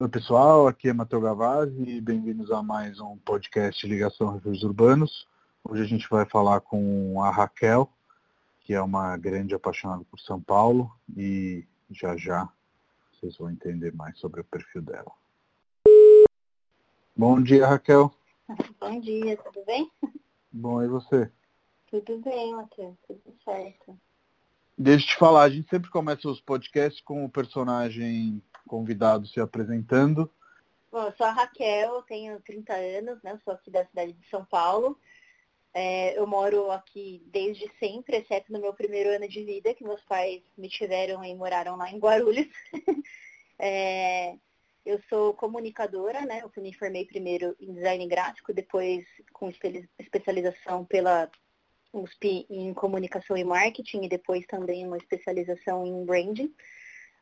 Oi pessoal, aqui é Matheus Gavazzi e bem-vindos a mais um podcast Ligação Refúgios Urbanos. Hoje a gente vai falar com a Raquel, que é uma grande apaixonada por São Paulo e já já vocês vão entender mais sobre o perfil dela. Bom dia, Raquel. Bom dia, tudo bem? Bom, e você? Tudo bem, Matheus, tudo certo. Deixa eu te falar, a gente sempre começa os podcasts com o personagem convidado se apresentando. Bom, eu sou a Raquel, tenho 30 anos, né? sou aqui da cidade de São Paulo. É, eu moro aqui desde sempre, exceto no meu primeiro ano de vida, que meus pais me tiveram e moraram lá em Guarulhos. é, eu sou comunicadora, né? Eu me formei primeiro em design gráfico, depois com especialização pela USP em comunicação e marketing e depois também uma especialização em branding.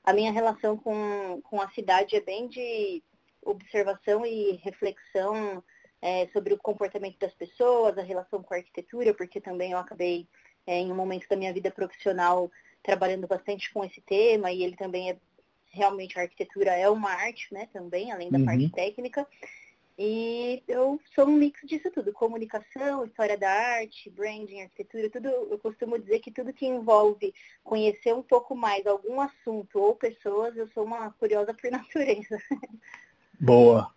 A minha relação com, com a cidade é bem de observação e reflexão é, sobre o comportamento das pessoas, a relação com a arquitetura, porque também eu acabei, é, em um momento da minha vida profissional, trabalhando bastante com esse tema, e ele também é, realmente, a arquitetura é uma arte, né, também, além da uhum. parte técnica. E eu sou um mix disso tudo, comunicação, história da arte, branding, arquitetura, tudo, eu costumo dizer que tudo que envolve conhecer um pouco mais algum assunto ou pessoas, eu sou uma curiosa por natureza. Boa.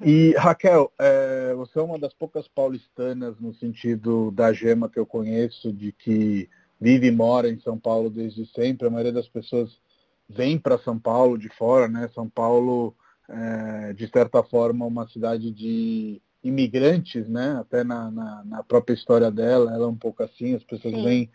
E Raquel, é, você é uma das poucas paulistanas no sentido da gema que eu conheço, de que vive e mora em São Paulo desde sempre. A maioria das pessoas vem para São Paulo de fora, né? São Paulo é, de certa forma, uma cidade de imigrantes, né? Até na, na, na, própria história dela, ela é um pouco assim, as pessoas Sim. vêm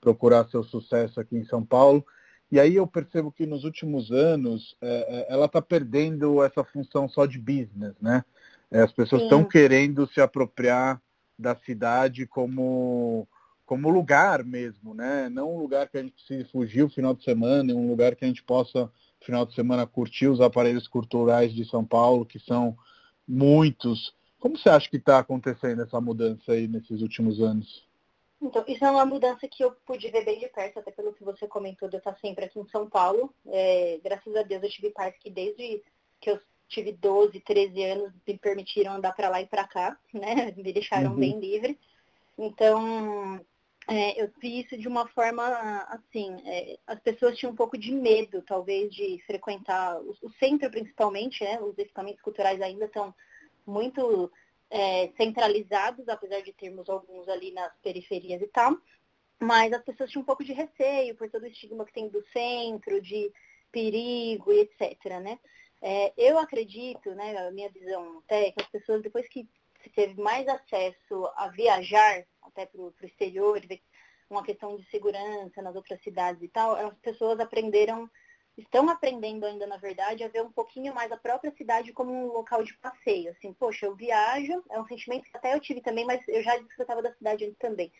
procurar seu sucesso aqui em São Paulo. E aí eu percebo que nos últimos anos é, ela está perdendo essa função só de business, né? É, as pessoas estão querendo se apropriar da cidade como como lugar mesmo, né? Não um lugar que a gente precise fugir o final de semana, um lugar que a gente possa final de semana curtir os aparelhos culturais de São Paulo, que são muitos. Como você acha que está acontecendo essa mudança aí nesses últimos anos? Então, isso é uma mudança que eu pude ver bem de perto, até pelo que você comentou de eu estar sempre aqui em São Paulo. É, graças a Deus eu tive pais que desde que eu tive 12, 13 anos me permitiram andar para lá e para cá, né? Me deixaram uhum. bem livre. Então, é, eu vi isso de uma forma assim, é, as pessoas tinham um pouco de medo, talvez, de frequentar o, o centro principalmente, né? Os equipamentos culturais ainda estão muito é, centralizados, apesar de termos alguns ali nas periferias e tal. Mas as pessoas tinham um pouco de receio por todo o estigma que tem do centro, de perigo e etc. Né? É, eu acredito, né, a minha visão até, que as pessoas, depois que se teve mais acesso a viajar até para o exterior, uma questão de segurança nas outras cidades e tal, as pessoas aprenderam, estão aprendendo ainda, na verdade, a ver um pouquinho mais a própria cidade como um local de passeio. Assim, poxa, eu viajo, é um sentimento que até eu tive também, mas eu já desfrutava da cidade antes também.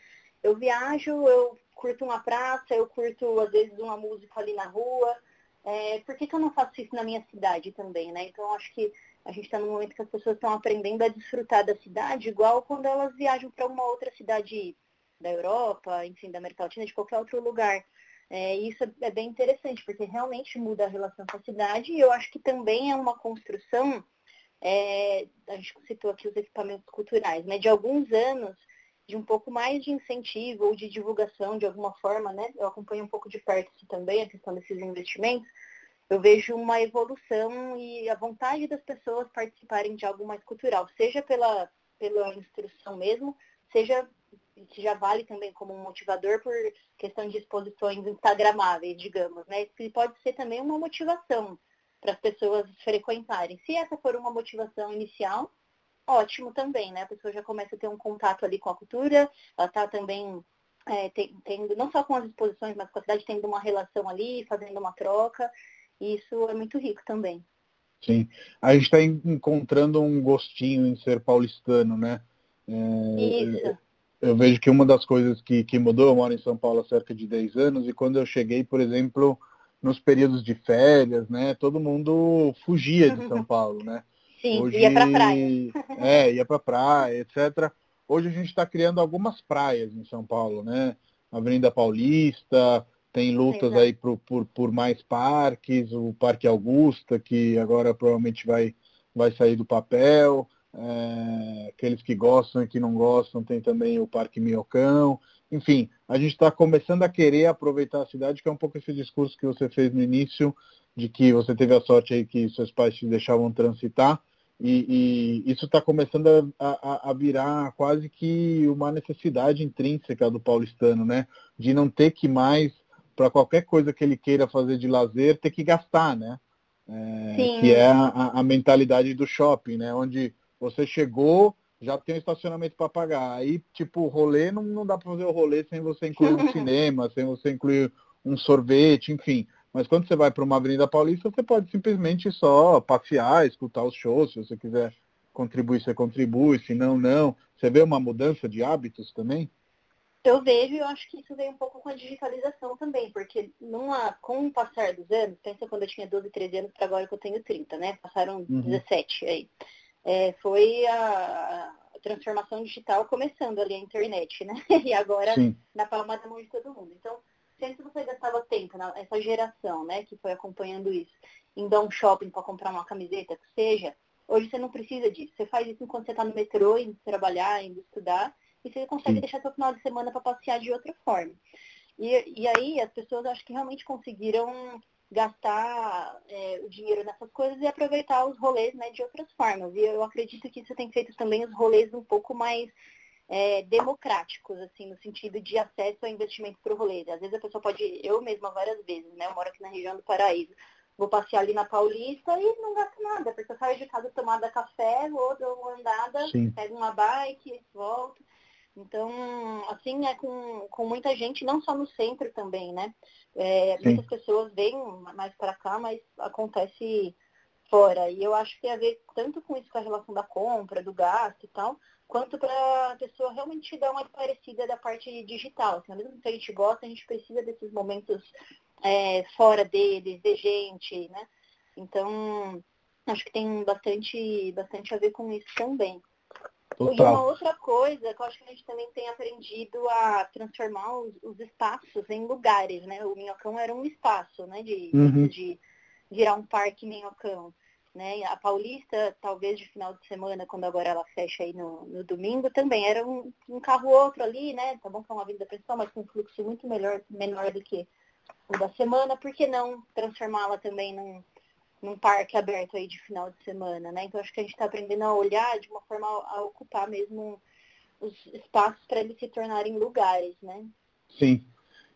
Eu viajo, eu curto uma praça, eu curto, às vezes, uma música ali na rua. É, por que, que eu não faço isso na minha cidade também, né? Então, acho que a gente está num momento que as pessoas estão aprendendo a desfrutar da cidade, igual quando elas viajam para uma outra cidade da Europa, enfim, da América Latina, de qualquer outro lugar. É, isso é bem interessante, porque realmente muda a relação com a cidade e eu acho que também é uma construção, é, a gente citou aqui os equipamentos culturais, né, de alguns anos, de um pouco mais de incentivo ou de divulgação de alguma forma, né? Eu acompanho um pouco de perto isso também, a questão desses investimentos, eu vejo uma evolução e a vontade das pessoas participarem de algo mais cultural, seja pela, pela instrução mesmo, seja que já vale também como um motivador por questão de exposições instagramáveis, digamos, né? Que pode ser também uma motivação para as pessoas frequentarem. Se essa for uma motivação inicial, ótimo também, né? A pessoa já começa a ter um contato ali com a cultura, ela está também é, tendo, não só com as exposições, mas com a cidade, tendo uma relação ali, fazendo uma troca. E isso é muito rico também. Sim. A gente está encontrando um gostinho em ser paulistano, né? É, isso. Eu vejo que uma das coisas que, que mudou, eu moro em São Paulo há cerca de 10 anos, e quando eu cheguei, por exemplo, nos períodos de férias, né? Todo mundo fugia de São Paulo, né? Sim, Hoje, ia para praia. É, ia para praia, etc. Hoje a gente está criando algumas praias em São Paulo, né? Avenida Paulista, tem lutas aí por, por, por mais parques, o Parque Augusta, que agora provavelmente vai, vai sair do papel. É, aqueles que gostam e que não gostam, tem também o Parque Minhocão. Enfim, a gente está começando a querer aproveitar a cidade, que é um pouco esse discurso que você fez no início, de que você teve a sorte aí que seus pais te deixavam transitar. E, e isso está começando a, a, a, virar quase que uma necessidade intrínseca do paulistano, né? De não ter que mais, para qualquer coisa que ele queira fazer de lazer, ter que gastar, né? É, que é a, a, mentalidade do shopping, né? Onde você chegou, já tem um estacionamento para pagar. Aí, tipo, rolê, não, não dá para fazer o rolê sem você incluir um cinema, sem você incluir um sorvete, enfim. Mas quando você vai para uma Avenida Paulista, você pode simplesmente só passear, escutar os shows, se você quiser contribuir, você contribui, se não, não. Você vê uma mudança de hábitos também? Eu vejo e eu acho que isso veio um pouco com a digitalização também, porque com o passar dos anos, pensa quando eu tinha 12, 13 anos para agora que eu tenho 30, né? Passaram uhum. 17 aí. É, foi a, a, transformação digital começando ali a internet, né? E agora Sim. na palma da mão de todo mundo. Então, sempre você gastava tempo, essa geração, né, que foi acompanhando isso, em dar um shopping para comprar uma camiseta, que seja, hoje você não precisa disso. Você faz isso enquanto você está no metrô, indo trabalhar, indo estudar, e você consegue Sim. deixar seu final de semana para passear de outra forma. E, e aí as pessoas acho que realmente conseguiram gastar é, o dinheiro nessas coisas e aproveitar os rolês né, de outras formas. E eu acredito que isso tem feito também os rolês um pouco mais é, democráticos, assim, no sentido de acesso a investimento para o rolê. Às vezes a pessoa pode, eu mesma várias vezes, né? Eu moro aqui na região do Paraíso. Vou passear ali na Paulista e não gasto nada, porque eu saio de casa tomada café, vou dar uma andada, Sim. pego uma bike, volto. Então, assim, é com, com muita gente, não só no centro também, né? É, muitas pessoas vêm mais para cá, mas acontece fora. E eu acho que tem a ver tanto com isso, com a relação da compra, do gasto e tal, quanto para a pessoa realmente dar uma parecida da parte digital. Assim, mesmo que a gente gosta, a gente precisa desses momentos é, fora deles, de gente, né? Então, acho que tem bastante, bastante a ver com isso também. Total. E uma outra coisa que eu acho que a gente também tem aprendido a transformar os, os espaços em lugares, né? O Minhocão era um espaço, né? De, uhum. de virar um parque Minhocão. Né? A Paulista, talvez de final de semana, quando agora ela fecha aí no, no domingo, também era um, um, carro outro ali, né? Tá bom que é uma vida pessoal, mas com um fluxo muito melhor, menor do que o da semana, por que não transformá-la também num, num parque aberto aí de final de semana, né? Então acho que a gente está aprendendo a olhar de uma forma a, ocupar mesmo os espaços para eles se tornarem lugares, né? Sim.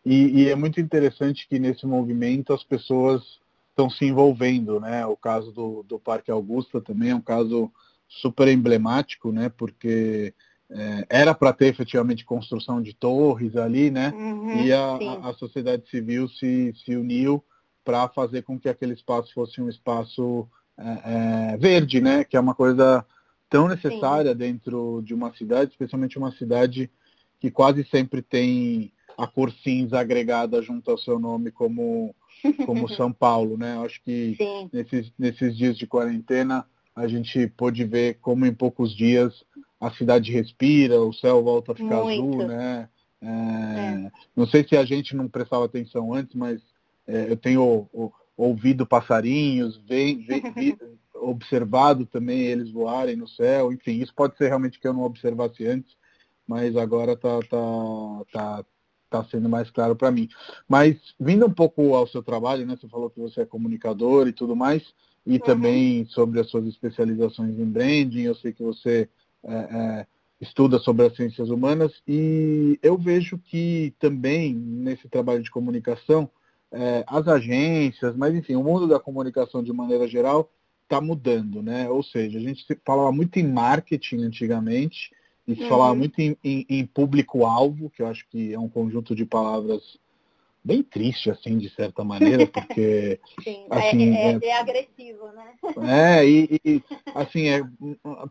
E, e, é muito interessante que nesse movimento as pessoas estão se envolvendo, né? O caso do, do Parque Augusta também é um caso super emblemático, né? Porque é, era para ter efetivamente construção de torres ali, né? Uhum, e a, a, a, sociedade civil se, se uniu para fazer com que aquele espaço fosse um espaço é, é, verde, né? Que é uma coisa tão necessária sim. dentro de uma cidade, especialmente uma cidade que quase sempre tem a cor cinza agregada junto ao seu nome como como São Paulo, né? Acho que nesses, nesses dias de quarentena a gente pôde ver como em poucos dias a cidade respira, o céu volta a ficar Muito. azul, né? É, é. Não sei se a gente não prestava atenção antes, mas é, eu tenho o, ouvido passarinhos, vem, vem, observado também eles voarem no céu, enfim, isso pode ser realmente que eu não observasse antes, mas agora tá, tá, tá, está sendo mais claro para mim. Mas vindo um pouco ao seu trabalho, né? Você falou que você é comunicador e tudo mais, e uhum. também sobre as suas especializações em branding. Eu sei que você é, é, estuda sobre as ciências humanas e eu vejo que também nesse trabalho de comunicação é, as agências, mas enfim, o mundo da comunicação de maneira geral está mudando, né? Ou seja, a gente falava muito em marketing antigamente e se uhum. falava muito em, em, em público-alvo, que eu acho que é um conjunto de palavras bem triste, assim, de certa maneira, porque... Sim, assim, é, é, é, é agressivo, né? É, e, e, assim, é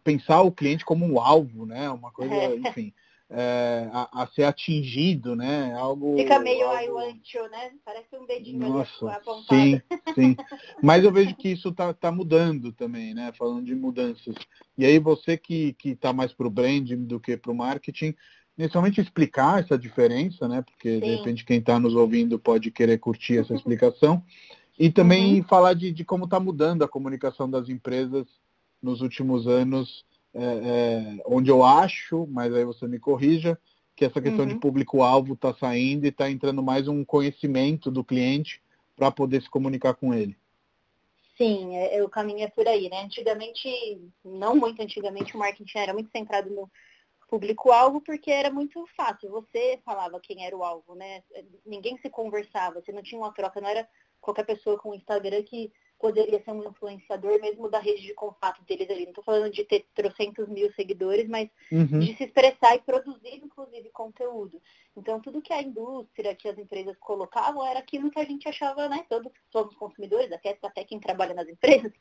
pensar o cliente como um alvo, né? Uma coisa, é. enfim é, a, a, ser atingido, né? Algo. Fica meio algo... I want you, né? Parece um dedinho Nossa, apontado. Sim, sim. Mas eu vejo que isso está tá mudando também, né? Falando de mudanças. E aí você que está mais para o branding do que para o marketing, inicialmente explicar essa diferença, né? Porque Sim. de repente quem está nos ouvindo pode querer curtir essa explicação. E também uhum. falar de, de como está mudando a comunicação das empresas nos últimos anos, é, é, onde eu acho, mas aí você me corrija, que essa questão uhum. de público-alvo está saindo e está entrando mais um conhecimento do cliente para poder se comunicar com ele. Sim, é, é, o caminho é por aí, né? Antigamente, não muito antigamente, o marketing era muito centrado no público-alvo porque era muito fácil. Você falava quem era o alvo, né? Ninguém se conversava, você não tinha uma troca, não era qualquer pessoa com Instagram que poderia ser um influenciador mesmo da rede de contato deles ali. Não estou falando de ter trocentos mil seguidores, mas uhum. de se expressar e produzir, inclusive, conteúdo. Então, tudo que a indústria, que as empresas colocavam, era aquilo que a gente achava, né? Todos somos consumidores, até, até quem trabalha nas empresas,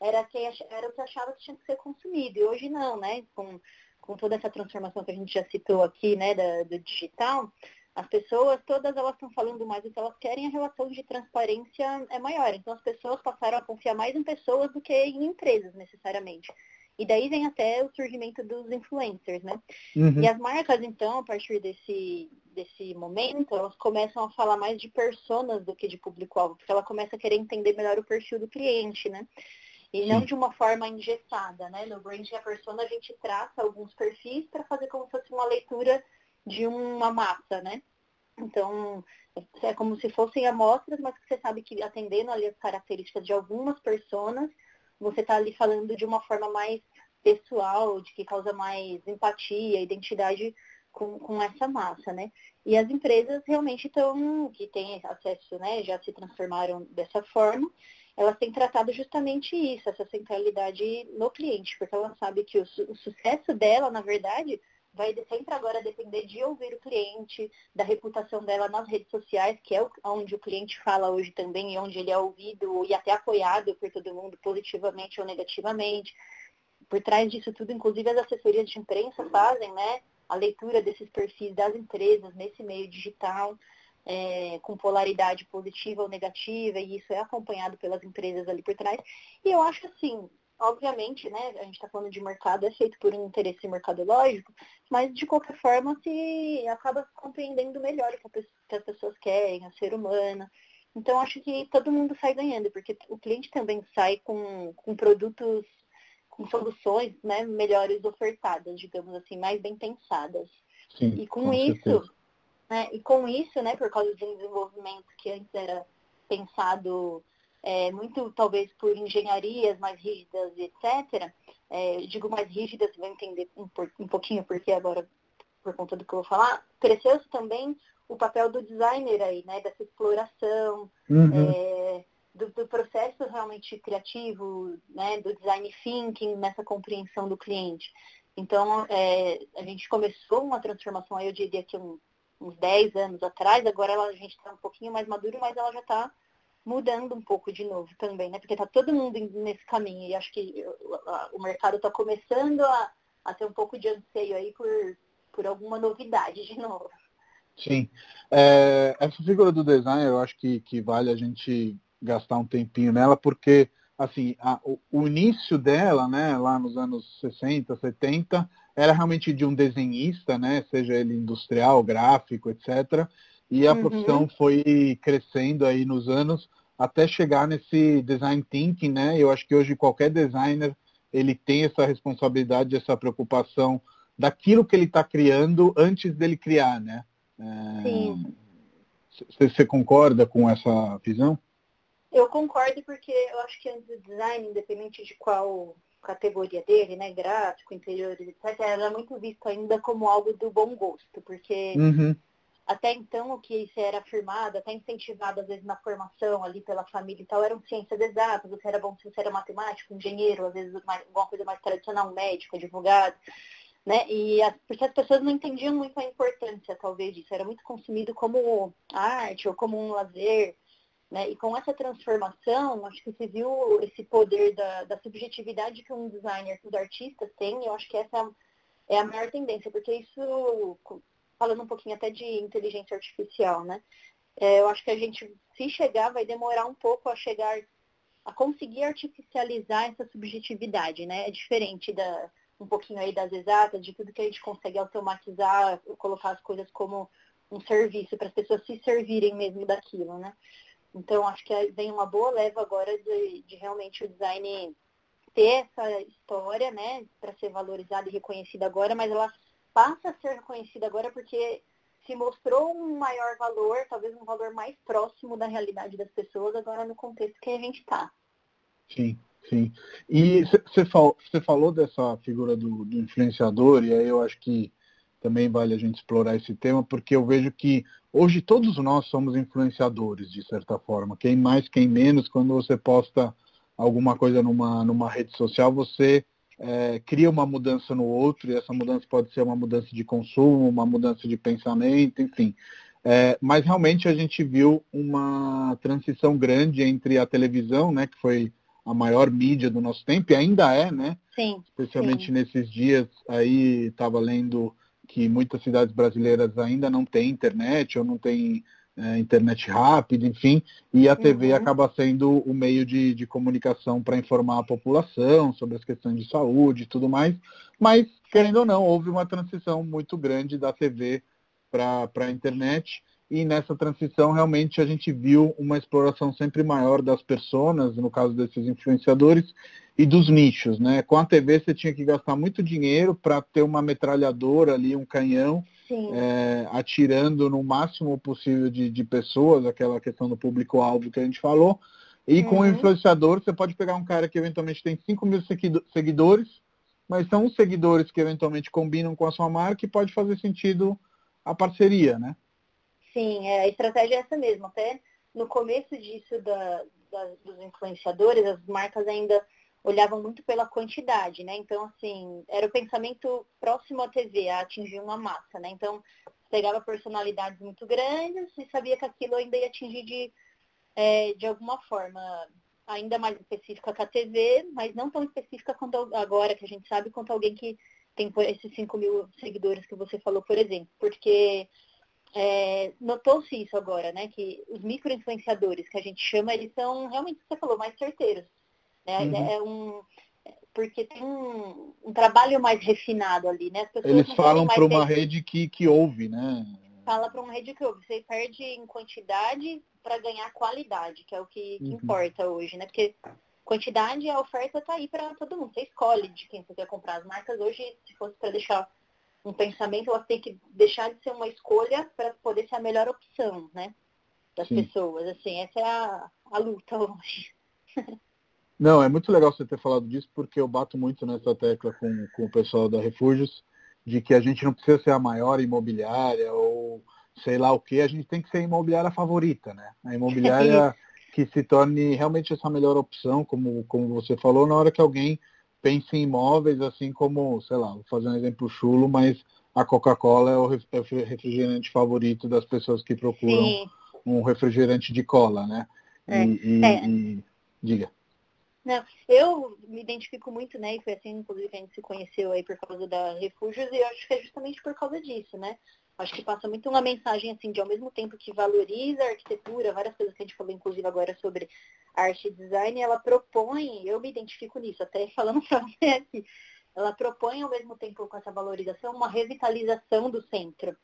era, quem, era o que achava que tinha que ser consumido. E hoje não, né? Com, com toda essa transformação que a gente já citou aqui, né, da, do digital, as pessoas, todas elas estão falando mais do que elas querem, a relação de transparência é maior. Então as pessoas passaram a confiar mais em pessoas do que em empresas, necessariamente. E daí vem até o surgimento dos influencers, né? Uhum. E as marcas, então, a partir desse, desse momento, elas começam a falar mais de personas do que de público-alvo, porque ela começa a querer entender melhor o perfil do cliente, né? E Sim. não de uma forma engessada, né? No branding a persona a gente traça alguns perfis para fazer como se fosse uma leitura de uma massa, né? Então, é como se fossem amostras, mas você sabe que atendendo ali as características de algumas pessoas, você está ali falando de uma forma mais pessoal, de que causa mais empatia, identidade com, com essa massa, né? E as empresas realmente estão, que têm acesso, né, já se transformaram dessa forma, elas têm tratado justamente isso, essa centralidade no cliente, porque ela sabe que o, o sucesso dela, na verdade, vai sempre agora depender de ouvir o cliente, da reputação dela nas redes sociais, que é onde o cliente fala hoje também, e onde ele é ouvido e até apoiado por todo mundo, positivamente ou negativamente. Por trás disso tudo, inclusive as assessorias de imprensa fazem, né? A leitura desses perfis das empresas nesse meio digital, é, com polaridade positiva ou negativa, e isso é acompanhado pelas empresas ali por trás. E eu acho assim, obviamente, né, a gente está falando de mercado, é feito por um interesse mercadológico, mas de qualquer forma se acaba compreendendo melhor o que as pessoas querem, a ser humana. Então acho que todo mundo sai ganhando, porque o cliente também sai com, com produtos, com soluções né, melhores ofertadas, digamos assim, mais bem pensadas. Sim, e com, com isso, né, e com isso, né, por causa do desenvolvimento que antes era pensado é, muito talvez por engenharias mais rígidas, etc. É, digo mais rígidas, você vai entender um, um pouquinho porque agora, por conta do que eu vou falar, cresceu-se também o papel do designer aí, né? Dessa exploração, uhum. é, do, do, processo realmente criativo, né? Do design thinking, nessa compreensão do cliente. Então, é, a gente começou uma transformação aí, eu diria que um, uns 10 anos atrás, agora ela, a gente está um pouquinho mais maduro, mas ela já está mudando um pouco de novo também, né? Porque está todo mundo nesse caminho e acho que o mercado está começando a, a ter um pouco de anseio aí por, por alguma novidade de novo. Sim. É, essa figura do design, eu acho que, que vale a gente gastar um tempinho nela, porque assim, a, o, o, início dela, né, lá nos anos 60, 70, era realmente de um desenhista, né, seja ele industrial, gráfico, etc. E a uhum. profissão foi crescendo aí nos anos até chegar nesse design thinking, né? Eu acho que hoje qualquer designer ele tem essa responsabilidade, essa preocupação daquilo que ele está criando antes dele criar, né? É... Sim. Você concorda com essa visão? Eu concordo porque eu acho que antes do design, independente de qual categoria dele, né, gráfico, interiores, etc., era muito visto ainda como algo do bom gosto, porque uhum. Até então, o que era afirmado, até incentivado às vezes na formação ali pela família e tal, eram ciências exatas, você era bom se você era matemático, engenheiro, às vezes mais, alguma coisa mais tradicional, médico, advogado, né? E as, porque as pessoas não entendiam muito a importância, talvez, disso. Era muito consumido como arte ou como um lazer, né? E com essa transformação, acho que se viu esse poder da, da subjetividade que um designer, que os artistas têm, eu acho que essa é a maior tendência, porque isso falando um pouquinho até de inteligência artificial, né? É, eu acho que a gente, se chegar, vai demorar um pouco a chegar, a conseguir artificializar essa subjetividade, né? É diferente da um pouquinho aí das exatas, de tudo que a gente consegue automatizar, colocar as coisas como um serviço para as pessoas se servirem mesmo daquilo, né? Então acho que vem uma boa leva agora de, de realmente o design ter essa história, né, para ser valorizada e reconhecida agora, mas ela passa a ser reconhecida agora porque se mostrou um maior valor, talvez um valor mais próximo da realidade das pessoas agora no contexto que a gente está. Sim, sim. E você fal, falou dessa figura do, do, influenciador, e aí eu acho que também vale a gente explorar esse tema, porque eu vejo que hoje todos nós somos influenciadores, de certa forma. Quem mais, quem menos, quando você posta alguma coisa numa, numa rede social, você é, cria uma mudança no outro, e essa mudança pode ser uma mudança de consumo, uma mudança de pensamento, enfim. É, mas realmente a gente viu uma transição grande entre a televisão, né, que foi a maior mídia do nosso tempo, e ainda é, né? Sim. Especialmente sim. nesses dias aí, estava lendo que muitas cidades brasileiras ainda não têm internet ou não têm é, internet rápida, enfim, e a TV uhum. acaba sendo o meio de, de comunicação para informar a população sobre as questões de saúde e tudo mais. Mas, querendo ou não, houve uma transição muito grande da TV para a internet e nessa transição realmente a gente viu uma exploração sempre maior das pessoas, no caso desses influenciadores, e dos nichos. Né? Com a TV você tinha que gastar muito dinheiro para ter uma metralhadora ali, um canhão, é, atirando no máximo possível de, de, pessoas, aquela questão do público-alvo que a gente falou. E uhum. com o influenciador, você pode pegar um cara que eventualmente tem 5 mil seguidores, mas são os seguidores que eventualmente combinam com a sua marca e pode fazer sentido a parceria, né? Sim, é, a estratégia é essa mesmo. Até no começo disso da, da, dos influenciadores, as marcas ainda olhavam muito pela quantidade, né? Então, assim, era o pensamento próximo à TV, a atingir uma massa, né? Então, pegava personalidades muito grandes e sabia que aquilo ainda ia atingir de, é, de alguma forma ainda mais específica que a TV, mas não tão específica quanto agora, que a gente sabe, quanto alguém que tem esses 5 mil seguidores que você falou, por exemplo. Porque é, notou-se isso agora, né? Que os micro-influenciadores que a gente chama, eles são realmente, você falou, mais certeiros. Né? Uhum. É um, porque tem um, um, trabalho mais refinado ali, né? eles falam para uma rede que, que ouve, né? Fala para uma rede que ouve. Você perde em quantidade para ganhar qualidade, que é o que, que uhum. importa hoje, né? Porque quantidade, a oferta está aí para todo mundo. Você escolhe de quem você quer comprar. As marcas hoje, se fosse para deixar um pensamento, elas têm que deixar de ser uma escolha para poder ser a melhor opção, né? Das Sim. pessoas. Assim, essa é a, a luta hoje. Não, é muito legal você ter falado disso, porque eu bato muito nessa tecla com, com o pessoal da Refúgios, de que a gente não precisa ser a maior imobiliária ou sei lá o que, a gente tem que ser a imobiliária favorita, né? A imobiliária que se torne realmente essa melhor opção, como, como você falou, na hora que alguém pense em imóveis, assim como, sei lá, vou fazer um exemplo chulo, mas a Coca-Cola é o é refrigerante favorito das pessoas que procuram Sim. um refrigerante de cola, né? É. E, e, é. e, diga. Não, eu me identifico muito, né? E foi assim, inclusive, que a gente se conheceu aí por causa da Refúgios, e eu acho que é justamente por causa disso, né? Acho que passa muito uma mensagem, assim, de ao mesmo tempo que valoriza a arquitetura, várias coisas que a gente falou, inclusive, agora sobre arte e design, ela propõe, eu me identifico nisso, até falando pra você aqui, ela propõe ao mesmo tempo com essa valorização uma revitalização do centro.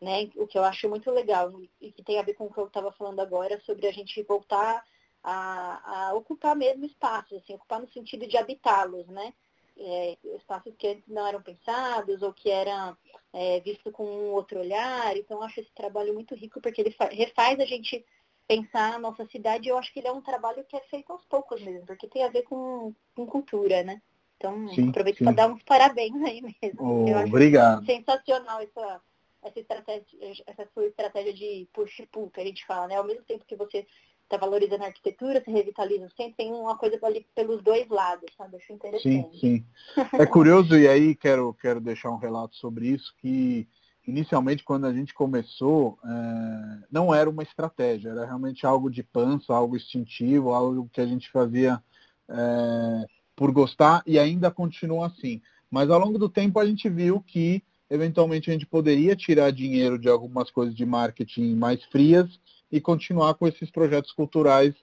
Né, o que eu acho muito legal e que tem a ver com o que eu estava falando agora sobre a gente voltar a, a ocupar mesmo espaços, assim, ocupar no sentido de habitá-los, né? É, espaços que antes não eram pensados ou que eram é, vistos com um outro olhar. Então, eu acho esse trabalho muito rico porque ele refaz a gente pensar a nossa cidade. Eu acho que ele é um trabalho que é feito aos poucos mesmo, porque tem a ver com, com cultura, né? Então, sim, aproveito para dar uns parabéns aí mesmo. Oh, obrigado. Sensacional essa, essa, estratégia, essa sua estratégia de push-pull que a gente fala, né? Ao mesmo tempo que você está valorizando a arquitetura, se revitaliza o centro, tem uma coisa ali pelos dois lados, sabe? Acho interessante. Sim, sim. É curioso, e aí quero, quero deixar um relato sobre isso, que inicialmente quando a gente começou, é, não era uma estratégia, era realmente algo de pança, algo instintivo, algo que a gente fazia é, por gostar e ainda continua assim. Mas ao longo do tempo a gente viu que eventualmente a gente poderia tirar dinheiro de algumas coisas de marketing mais frias e continuar com esses projetos culturais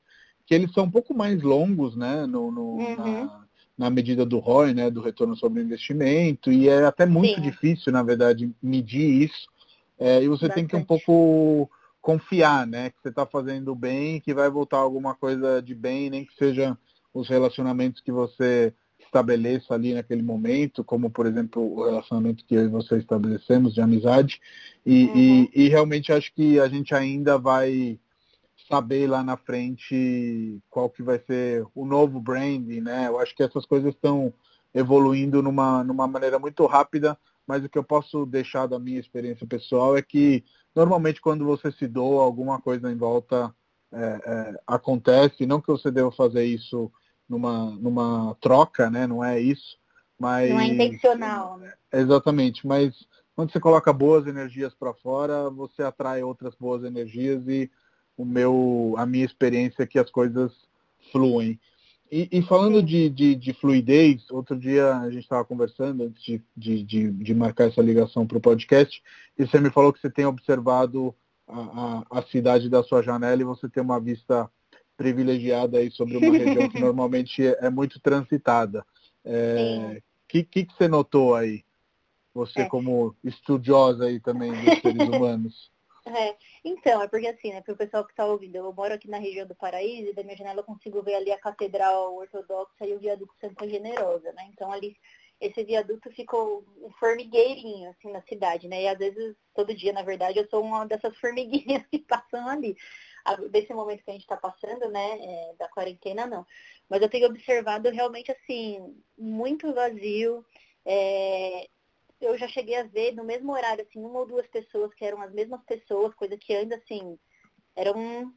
que eles são um pouco mais longos, né, no, no, uhum. na, na medida do ROI, né, do retorno sobre investimento, e é até muito Sim. difícil, na verdade, medir isso. É, e você Bastante. tem que um pouco confiar, né, que você está fazendo bem, que vai voltar alguma coisa de bem, nem que sejam os relacionamentos que você estabeleça ali naquele momento, como por exemplo o relacionamento que eu e você estabelecemos de amizade. E, uhum. e, e realmente acho que a gente ainda vai saber lá na frente qual que vai ser o novo branding, né? Eu acho que essas coisas estão evoluindo numa, numa maneira muito rápida, mas o que eu posso deixar da minha experiência pessoal é que normalmente quando você se doa, alguma coisa em volta é, é, acontece, não que você deva fazer isso numa, numa troca, né? Não é isso, mas... Não é intencional. Né? Exatamente, mas quando você coloca boas energias para fora, você atrai outras boas energias e o meu, a minha experiência é que as coisas fluem. E, e falando de, de, de, fluidez, outro dia a gente estava conversando antes de, de, de, de, marcar essa ligação para o podcast, e você me falou que você tem observado a, a, a, cidade da sua janela e você tem uma vista privilegiada aí sobre uma região que normalmente é, é muito transitada. O é, que, que, que, você notou aí? Você é. como estudiosa aí também dos seres humanos. É, então, é porque assim, né, para o pessoal que está ouvindo, eu moro aqui na região do Paraíso e da minha janela eu consigo ver ali a Catedral Ortodoxa e o viaduto Santa Generosa, né? Então ali esse viaduto ficou um formigueirinho, assim, na cidade, né? E às vezes, todo dia, na verdade, eu sou uma dessas formiguinhas que passam ali. Desse momento que a gente está passando, né, é, da quarentena, não. Mas eu tenho observado realmente, assim, muito vazio. É, eu já cheguei a ver no mesmo horário, assim, uma ou duas pessoas que eram as mesmas pessoas, coisa que ainda, assim, eram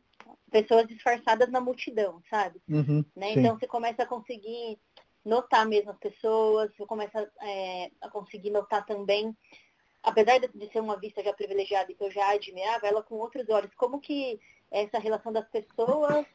pessoas disfarçadas na multidão, sabe? Uhum, né? Então você começa a conseguir notar mesmo as pessoas, você começa é, a conseguir notar também, apesar de, de ser uma vista já privilegiada e que eu já admirava, ela com outros olhos, como que essa relação das pessoas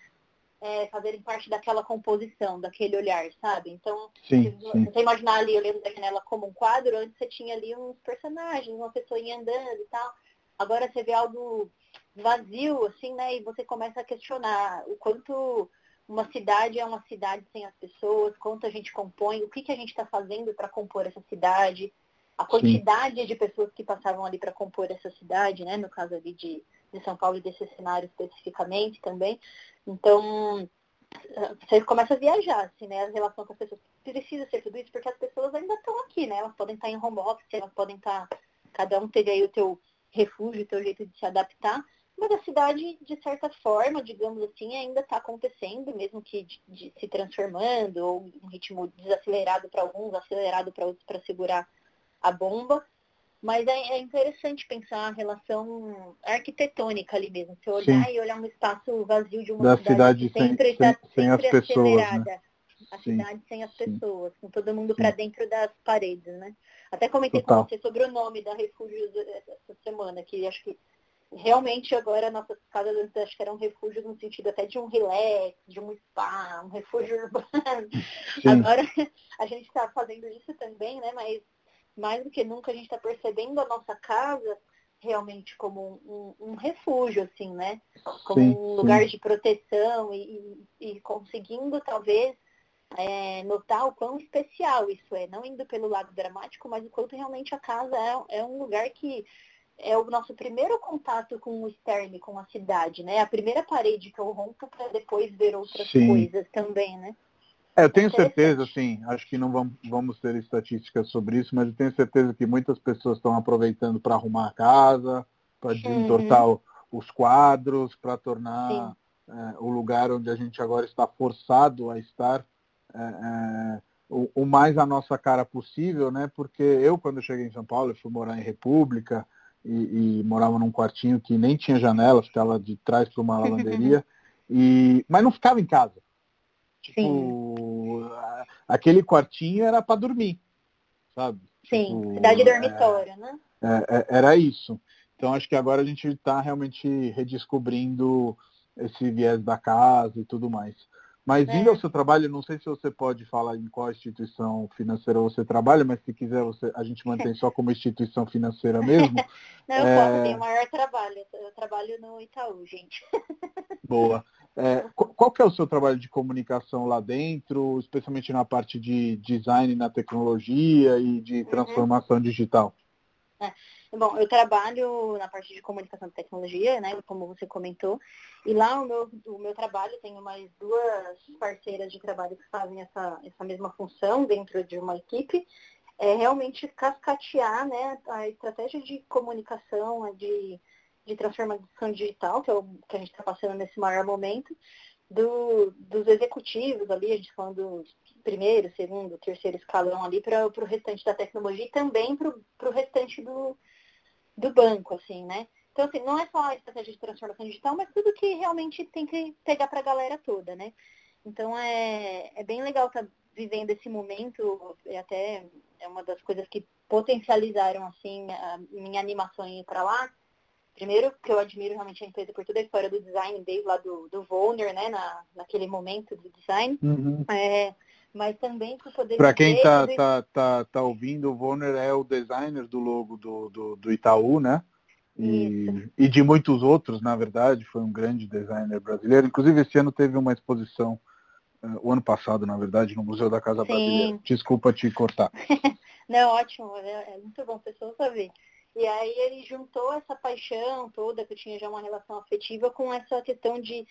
é, fazerem parte daquela composição, daquele olhar, sabe? Então, sim, se sim. você imaginar ali olhando da janela como um quadro, antes você tinha ali uns personagens, uma pessoinha andando e tal. Agora você vê algo vazio, assim, né? E você começa a questionar o quanto uma cidade é uma cidade sem as pessoas, quanto a gente compõe, o que, que a gente está fazendo para compor essa cidade, a quantidade Sim. de pessoas que passavam ali para compor essa cidade, né? No caso ali de, de São Paulo e desse cenário especificamente também. Então, você começa a viajar, assim, né? A relação com as pessoas. Precisa ser tudo isso, porque as pessoas ainda estão aqui, né? Elas podem estar em home office, elas podem estar. Cada um teve aí o teu refúgio, o teu jeito de se adaptar. Mas a cidade, de certa forma, digamos assim, ainda está acontecendo, mesmo que de, de, se transformando, ou um ritmo desacelerado para alguns, acelerado para outros para segurar a bomba. Mas é, é, interessante pensar a relação arquitetônica ali mesmo. Você olhar Sim. e olhar um espaço vazio de uma da cidade, cidade sempre está sempre, sem, as pessoas, né? A Sim. cidade sem as pessoas, com todo mundo para dentro das paredes, né? Até comentei Total. com você sobre o nome da Refúgios essa semana, que acho que realmente agora nossas casas antes acho que eram refúgios no sentido até de um relax, de um spa, um refúgio urbano. Sim. Agora a gente está fazendo isso também, né? Mas mais do que nunca a gente está percebendo a nossa casa realmente como um, um, um refúgio, assim, né? Como sim, um lugar sim. de proteção e, e, e conseguindo talvez é, notar o quão especial isso é, não indo pelo lado dramático, mas o quanto realmente a casa é, é um lugar que é o nosso primeiro contato com o externo, com a cidade, né? A primeira parede que eu rompo para depois ver outras sim. coisas também, né? É, eu tenho certeza, sim, acho que não vamos, ter estatísticas sobre isso, mas eu tenho certeza que muitas pessoas estão aproveitando para arrumar a casa, para desentortar uhum. os quadros, para tornar é, o lugar onde a gente agora está forçado a estar é, é, o, o, mais a nossa cara possível, né? Porque eu, quando eu cheguei em São Paulo, eu fui morar em República e, e morava num quartinho que nem tinha janela, ficava de trás para uma lavanderia, e, mas não ficava em casa. Tipo, Sim. aquele quartinho era para dormir, sabe? Sim, tipo, cidade é, dormitório, né? É, é, era isso. Então acho que agora a gente está realmente redescobrindo esse viés da casa e tudo mais. Mas é. indo ao seu trabalho, não sei se você pode falar em qual instituição financeira você trabalha, mas se quiser você, a gente mantém só como instituição financeira mesmo. não, eu é... posso, tenho o maior trabalho. Eu trabalho no Itaú, gente. Boa. É, qual que é o seu trabalho de comunicação lá dentro, especialmente na parte de design na tecnologia e de uhum. transformação uhum. digital? É. Bom, eu trabalho na parte de comunicação e tecnologia, né, como você comentou, e lá o meu, o meu trabalho, tenho mais duas parceiras de trabalho que fazem essa, essa mesma função dentro de uma equipe, é realmente cascatear né, a estratégia de comunicação, de de transformação digital, que é o que a gente está passando nesse maior momento, do, dos executivos ali, a gente falando do primeiro, segundo, terceiro escalão ali para o restante da tecnologia e também para o restante do, do banco, assim, né? Então, assim, não é só a estratégia de transformação digital, mas tudo que realmente tem que pegar para a galera toda, né? Então, é, é bem legal estar tá vivendo esse momento, é até é uma das coisas que potencializaram, assim, a minha animação ir para lá, Primeiro, que eu admiro realmente a empresa por toda a história do design, desde lá do, do Volner, né, na, naquele momento do design. Uhum. É, mas também por poder... Para quem está tá, tá, tá ouvindo, o Volner é o designer do logo do, do, do Itaú, né? E, e, de muitos outros, na verdade, foi um grande designer brasileiro. Inclusive, esse ano teve uma exposição, uh, o ano passado, na verdade, no Museu da Casa Sim. Brasileira. Desculpa te cortar. Não, ótimo, é, é muito bom pessoas saber. E aí ele juntou essa paixão toda, que eu tinha já uma relação afetiva, com essa questão de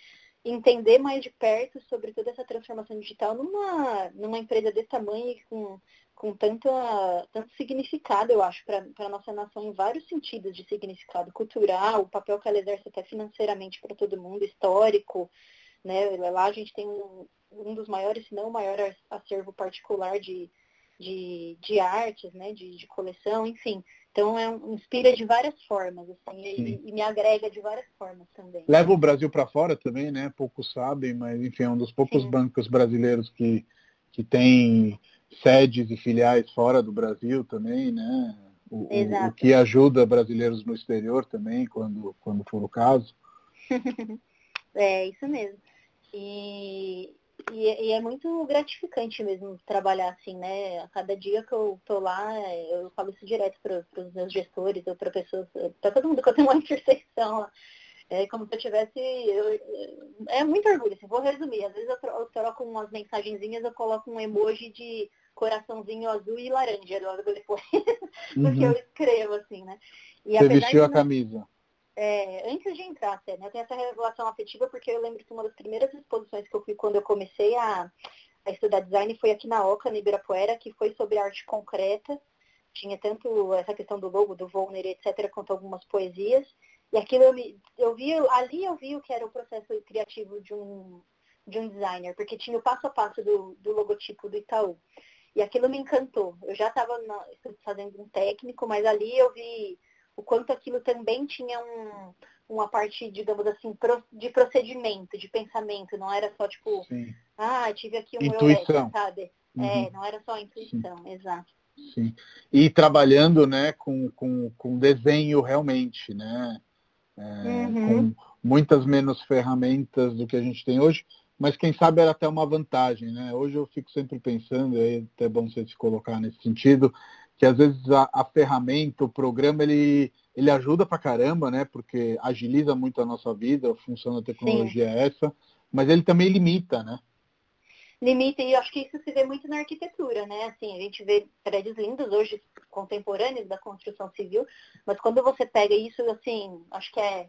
entender mais de perto sobre toda essa transformação digital numa, numa empresa desse tamanho e com, com tanto, tanto significado, eu acho, para a nossa nação em vários sentidos de significado cultural, o papel que ela exerce até financeiramente para todo mundo, histórico. Né? Lá a gente tem um, um dos maiores, se não o maior acervo particular de, de, de artes, né? de, de coleção, enfim. Então, é, inspira de várias formas, assim, e, e, me agrega de várias formas também. Leva o Brasil para fora também, né? Poucos sabem, mas, enfim, é um dos poucos Sim. bancos brasileiros que, que tem sedes e filiais fora do Brasil também, né? O, o, o que ajuda brasileiros no exterior também, quando, quando for o caso. é, isso mesmo. E, e, e, é muito gratificante mesmo trabalhar assim, né? A cada dia que eu tô lá, eu falo isso direto para os meus gestores ou para pessoas, para todo mundo que eu tenho uma intersecção É como se eu tivesse. Eu, é muito orgulho, assim, vou resumir. Às vezes eu, troco, eu troco umas mensagenzinhas, eu coloco um emoji de coraçãozinho azul e laranja logo depois uhum. do que eu escrevo, assim, né? E Você vestiu a camisa é, antes de entrar né, eu tenho essa revelação afetiva porque eu lembro que uma das primeiras exposições que eu fui quando eu comecei a, a estudar design foi aqui na Oca, no Ibirapuera, que foi sobre arte concreta. Tinha tanto essa questão do logo, do Volner, etc., quanto algumas poesias. E aquilo eu, me, eu vi, ali eu vi o que era o processo criativo de um, de um designer, porque tinha o passo a passo do, do logotipo do Itaú. E aquilo me encantou. Eu já estava fazendo um técnico, mas ali eu vi o quanto aquilo também tinha um, uma parte, digamos assim, de procedimento, de pensamento, não era só tipo, Sim. ah, tive aqui um intuição. sabe? É, uhum. É, não era só intuição, Sim. exato. Sim. E trabalhando, né, com, com, com desenho realmente, né? É, uhum. Com muitas menos ferramentas do que a gente tem hoje, mas quem sabe era até uma vantagem, né? Hoje eu fico sempre pensando, é até bom você se colocar nesse sentido, que às vezes a, a, ferramenta, o programa, ele, ele ajuda pra caramba, né? Porque agiliza muito a nossa vida, a função da tecnologia Sim. é essa, mas ele também limita, né? Limita, e acho que isso se vê muito na arquitetura, né? Assim, a gente vê prédios lindos hoje, contemporâneos da construção civil, mas quando você pega isso, assim, acho que é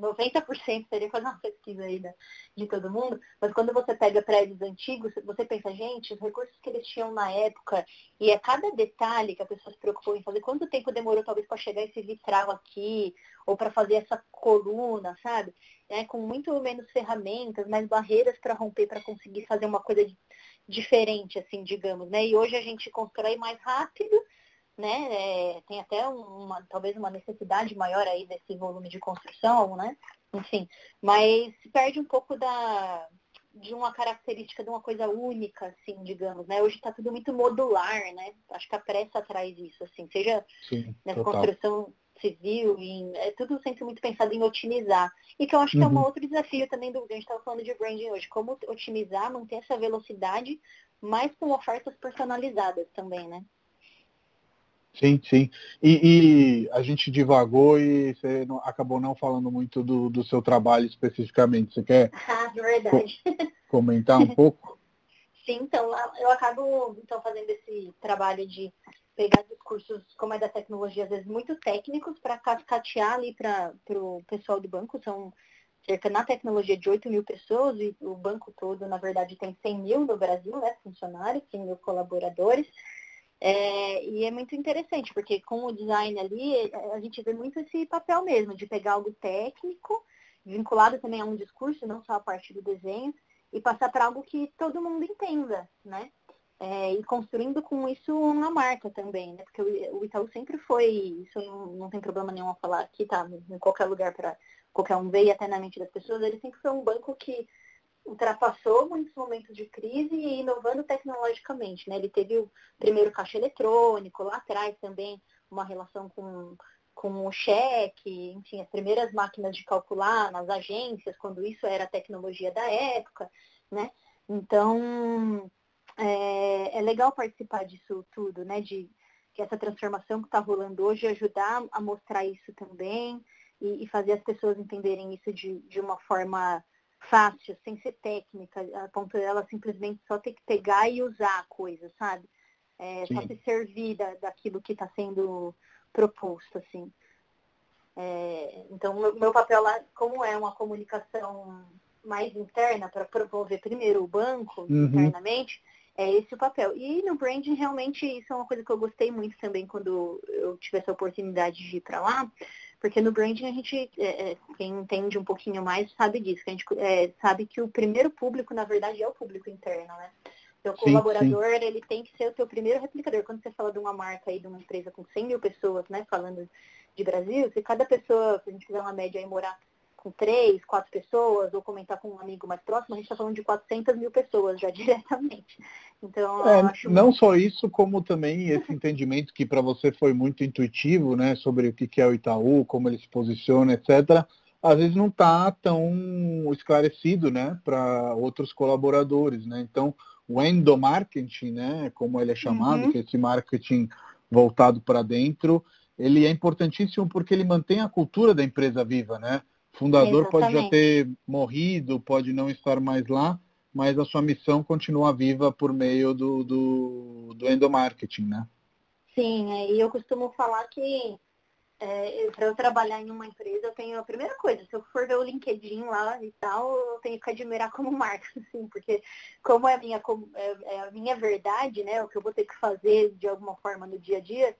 90% teria que fazer uma pesquisa aí né, de todo mundo, mas quando você pega prédios antigos, você pensa, gente, os recursos que eles tinham na época, e é cada detalhe que a pessoa se preocupou em fazer, quanto tempo demorou talvez para chegar esse vitral aqui, ou para fazer essa coluna, sabe? É, com muito menos ferramentas, mais barreiras para romper, para conseguir fazer uma coisa diferente, assim, digamos, né? E hoje a gente constrói mais rápido, né? É, tem até uma, talvez uma necessidade maior aí desse volume de construção, né? Enfim, mas perde um pouco da, de uma característica de uma coisa única, assim, digamos, né? Hoje está tudo muito modular, né? Acho que a pressa traz isso, assim, seja Sim, nessa total. construção civil, em, é tudo sempre muito pensado em otimizar. E que eu acho que é um uhum. outro desafio também do a gente estava falando de branding hoje, como otimizar, manter essa velocidade, mas com ofertas personalizadas também, né? Sim, sim. E, e, a gente divagou e você não, acabou não falando muito do, do seu trabalho especificamente. Você quer ah, verdade. Co comentar um pouco? Sim, então eu acabo então fazendo esse trabalho de pegar discursos como é da tecnologia, às vezes muito técnicos, para cascatear ali para o pessoal do banco. São cerca na tecnologia de 8 mil pessoas e o banco todo, na verdade, tem 100 mil no Brasil, né, funcionários, 100 mil colaboradores. É, e é muito interessante, porque com o design ali, a gente vê muito esse papel mesmo, de pegar algo técnico, vinculado também a um discurso, não só a parte do desenho, e passar para algo que todo mundo entenda, né? É, e construindo com isso uma marca também, né? Porque o Itaú sempre foi, isso não, não tem problema nenhum a falar aqui, tá? Em qualquer lugar para qualquer um ver e até na mente das pessoas, ele sempre foi um banco que ultrapassou muitos momentos de crise e inovando tecnologicamente. Né? Ele teve o primeiro caixa eletrônico, lá atrás também uma relação com, com o cheque, enfim, as primeiras máquinas de calcular nas agências, quando isso era a tecnologia da época. Né? Então, é, é legal participar disso tudo, né? de que essa transformação que está rolando hoje ajudar a mostrar isso também e, e fazer as pessoas entenderem isso de, de uma forma fácil, sem ser técnica, a ponto dela simplesmente só ter que pegar e usar a coisa, sabe? É, só se servir da, daquilo que está sendo proposto, assim. É, então, meu, meu papel lá, como é uma comunicação mais interna, para promover primeiro o banco uhum. internamente, é esse o papel. E no branding, realmente, isso é uma coisa que eu gostei muito também quando eu tive essa oportunidade de ir para lá, porque no branding a gente, é, é, quem entende um pouquinho mais sabe disso, que a gente é, sabe que o primeiro público, na verdade, é o público interno, né? Seu colaborador, sim. ele tem que ser o seu primeiro replicador. Quando você fala de uma marca aí, de uma empresa com 100 mil pessoas, né, falando de Brasil, se cada pessoa, se a gente fizer uma média aí, morar com três, quatro pessoas, ou comentar com um amigo mais próximo, a gente está falando de 400 mil pessoas já diretamente. Então, é, não muito... só isso, como também esse entendimento que para você foi muito intuitivo, né, sobre o que é o Itaú, como ele se posiciona, etc. Às vezes não está tão esclarecido, né, para outros colaboradores, né. Então, o endomarketing, né, como ele é chamado, uhum. que é esse marketing voltado para dentro, ele é importantíssimo porque ele mantém a cultura da empresa viva, né? Fundador Exatamente. pode já ter morrido, pode não estar mais lá, mas a sua missão continua viva por meio do, do, do endomarketing, né? Sim, é, e eu costumo falar que é, para eu trabalhar em uma empresa, eu tenho a primeira coisa, se eu for ver o LinkedIn lá e tal, eu tenho que admirar como marca, assim, porque como é a minha, é, é a minha verdade, né, o que eu vou ter que fazer de alguma forma no dia a dia,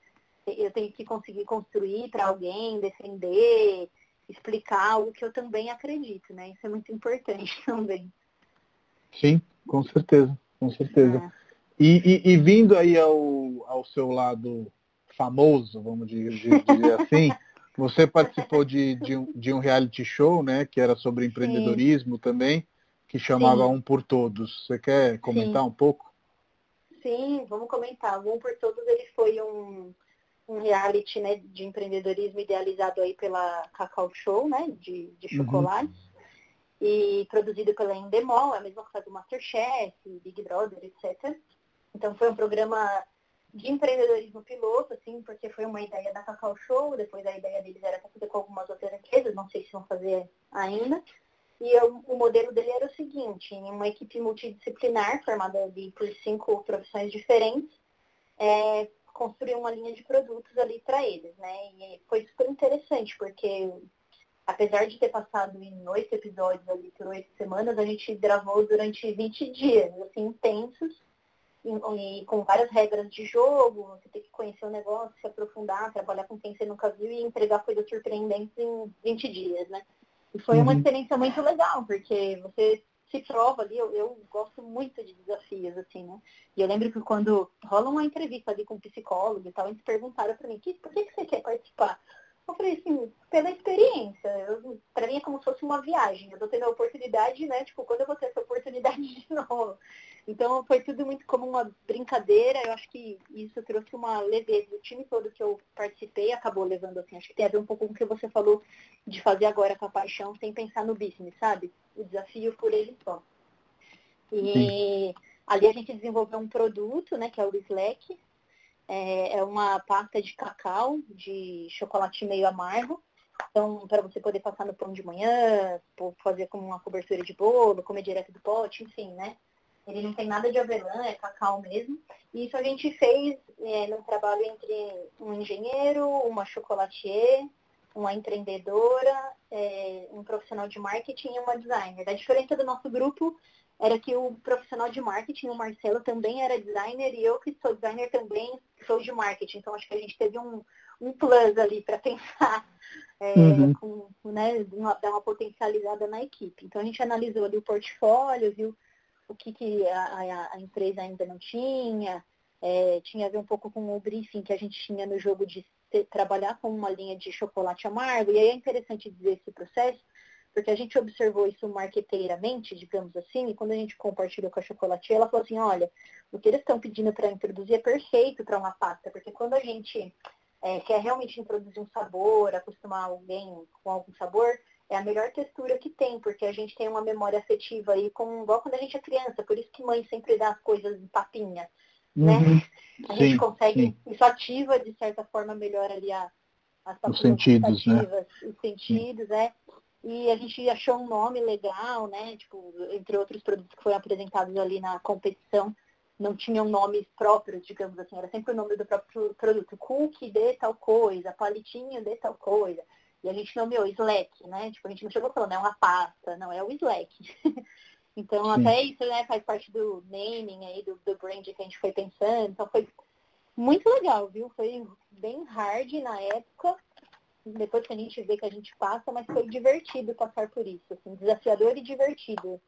eu tenho que conseguir construir para alguém, defender, explicar algo que eu também acredito, né? Isso é muito importante também. Sim, com certeza, com certeza. É. E, e, e, vindo aí ao, ao seu lado famoso, vamos dizer, dizer assim, você participou de, de, um, de um reality show, né? Que era sobre empreendedorismo Sim. também, que chamava Sim. Um por Todos. Você quer comentar Sim. um pouco? Sim, vamos comentar. O Um por Todos ele foi um, um reality né, de empreendedorismo idealizado aí pela Cacau Show, né, de, de uhum. chocolates, uhum. e produzido pela Endemol, é a mesma coisa do Masterchef, Big Brother, etc. Então foi um programa de empreendedorismo piloto, assim, porque foi uma ideia da Cacau Show, depois a ideia deles era fazer com algumas outras empresas, não sei se vão fazer ainda. E eu, o modelo dele era o seguinte, uma equipe multidisciplinar formada de, por cinco profissões diferentes, é, construir uma linha de produtos ali para eles, né? E foi super interessante, porque apesar de ter passado em oito episódios ali por oito semanas, a gente gravou durante 20 dias, assim, intensos, e, e, com várias regras de jogo, você tem que conhecer o negócio, se aprofundar, trabalhar com quem você nunca viu e entregar coisas surpreendentes em 20 dias, né? E foi uhum. uma experiência muito legal, porque você se prova ali, eu, eu, gosto muito de desafios, assim, né? E eu lembro que quando rola uma entrevista ali com um psicólogo e tal, eles perguntaram para mim, que, por que, que você quer participar? Eu falei assim, pela experiência. Para mim é como se fosse uma viagem. Eu tô tendo a oportunidade, né? Tipo, quando eu vou ter essa oportunidade de novo? Então foi tudo muito como uma brincadeira. Eu acho que isso trouxe uma leveza. O time todo que eu participei acabou levando assim. Acho que tem a ver um pouco com o que você falou de fazer agora com a paixão sem pensar no business, sabe? O desafio por ele só. E Sim. ali a gente desenvolveu um produto, né, que é o Slack, É, é uma pasta de cacau, de chocolate meio amargo. Então, para você poder passar no pão de manhã, fazer como uma cobertura de bolo, comer direto do pote, enfim, né? Ele não tem nada de avelã, é cacau mesmo. E isso a gente fez é, num trabalho entre um engenheiro, uma chocolatier, uma empreendedora, é, um profissional de marketing e uma designer. A diferença do nosso grupo era que o profissional de marketing, o Marcelo, também era designer e eu que sou designer também sou de marketing. Então acho que a gente teve um, um plus ali para pensar, é, uhum. com, né, dar uma potencializada na equipe. Então a gente analisou ali o portfólio, viu o que, que a, a, empresa ainda não tinha, é, tinha a ver um pouco com o briefing que a gente tinha no jogo de ter, trabalhar com uma linha de chocolate amargo. E aí é interessante dizer esse processo, porque a gente observou isso marqueteiramente, digamos assim, e quando a gente compartilhou com a chocolatier, ela falou assim, olha, o que eles estão pedindo para introduzir é perfeito para uma pasta, porque quando a gente é, quer realmente introduzir um sabor, acostumar alguém com algum sabor, é a melhor textura que tem, porque a gente tem uma memória afetiva aí, com, igual quando a gente é criança, por isso que mãe sempre dá as coisas em papinha, né? uhum. né? A sim, gente consegue, sim. isso ativa de certa forma melhor ali a, as os sentidos, né? Os sentidos, é. E a gente achou um nome legal, né? Tipo, entre outros produtos que foram apresentados ali na competição, não tinham nomes próprios, digamos assim, era sempre o nome do próprio produto. Cookie de tal coisa, palitinho de tal coisa. E a gente nomeou Slack, né? Tipo, a gente não chegou falando, é uma pasta, não, é o Slack. então, Sim. até isso, né, faz parte do naming aí, do, do brand que a gente foi pensando. Então, foi muito legal, viu? Foi bem hard na época, depois que a gente vê que a gente passa, mas foi divertido passar por isso, assim, desafiador e divertido.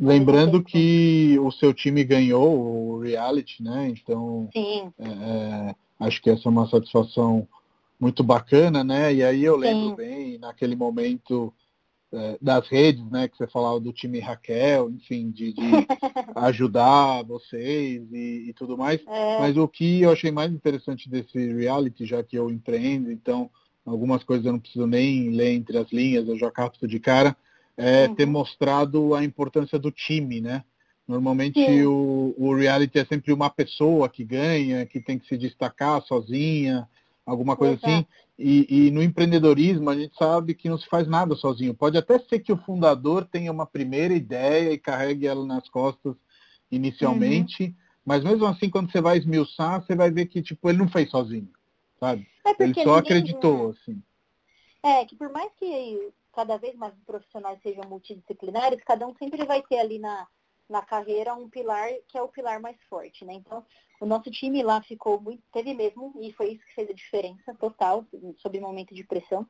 Lembrando que o seu time ganhou o reality, né? Então, Sim. É, acho que essa é uma satisfação muito bacana, né? E aí eu lembro Sim. bem, naquele momento é, das redes, né, que você falava do time Raquel, enfim, de, de ajudar vocês e, e tudo mais. É. Mas o que eu achei mais interessante desse reality, já que eu empreendo, então algumas coisas eu não preciso nem ler entre as linhas, eu já capto de cara, é uhum. ter mostrado a importância do time, né? Normalmente o, o reality é sempre uma pessoa que ganha, que tem que se destacar sozinha, alguma coisa Exato. assim. E, e, no empreendedorismo a gente sabe que não se faz nada sozinho. Pode até ser que o fundador tenha uma primeira ideia e carregue ela nas costas inicialmente, uhum. mas mesmo assim quando você vai esmiuçar, você vai ver que tipo ele não fez sozinho, sabe? É ele só acreditou, assim. É, que por mais que cada vez mais os profissionais sejam multidisciplinares, cada um sempre vai ter ali na, na carreira um pilar que é o pilar mais forte, né? Então, o nosso time lá ficou muito, teve mesmo, e foi isso que fez a diferença total, sob momento de pressão.